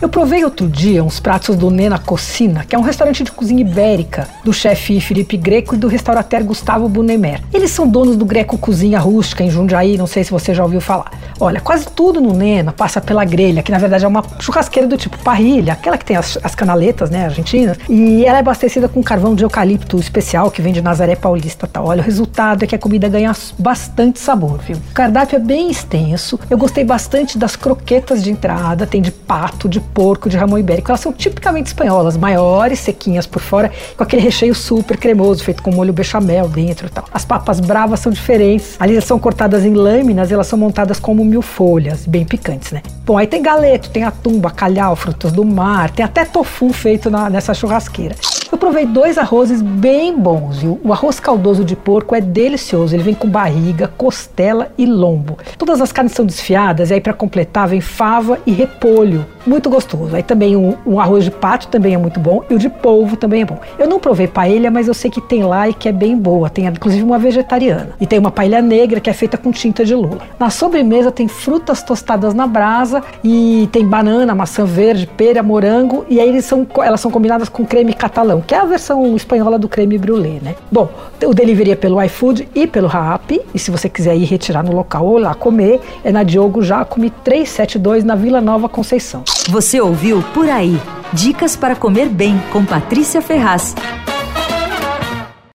Eu provei outro dia uns pratos do Nena Cocina, que é um restaurante de cozinha ibérica do chefe Felipe Greco e do restaurateur Gustavo Bunemer. Eles são donos do Greco Cozinha Rústica em Jundiaí, não sei se você já ouviu falar. Olha, quase tudo no Nena passa pela grelha, que na verdade é uma churrasqueira do tipo parrilha, aquela que tem as, as canaletas, né, argentinas, e ela é abastecida com carvão de eucalipto especial que vem de Nazaré Paulista. Tá? Olha, o resultado é que a comida ganha bastante sabor, viu? O cardápio é bem extenso. Eu gostei bastante das croquetas de entrada, tem de pato, de porco, de ramon ibérico. Elas são tipicamente espanholas, maiores, sequinhas por fora, com aquele recheio super cremoso, feito com molho bechamel dentro e tal. As papas bravas são diferentes. Ali elas são cortadas em lâminas e elas são montadas como mil folhas, bem picantes, né? Bom, aí tem galeto, tem atum, bacalhau, frutos do mar, tem até tofu feito na, nessa churrasqueira. Eu provei dois arrozes bem bons, viu? O arroz caldoso de porco é delicioso, ele vem com barriga, costela e lombo. Todas as carnes são desfiadas e aí para completar vem fava e repolho. Muito gostoso. Aí também um, um, arroz de pato também é muito bom e o de polvo também é bom. Eu não provei paella, mas eu sei que tem lá e que é bem boa. Tem inclusive uma vegetariana. E tem uma paella negra que é feita com tinta de lula. Na sobremesa tem frutas tostadas na brasa e tem banana, maçã verde, pera, morango e aí eles são, elas são combinadas com creme catalão que é a versão espanhola do creme brulee, né? Bom, o delivery é pelo iFood e pelo Rappi, e se você quiser ir retirar no local ou lá comer, é na Diogo Jacome 372 na Vila Nova Conceição. Você ouviu Por Aí. Dicas para comer bem com Patrícia Ferraz.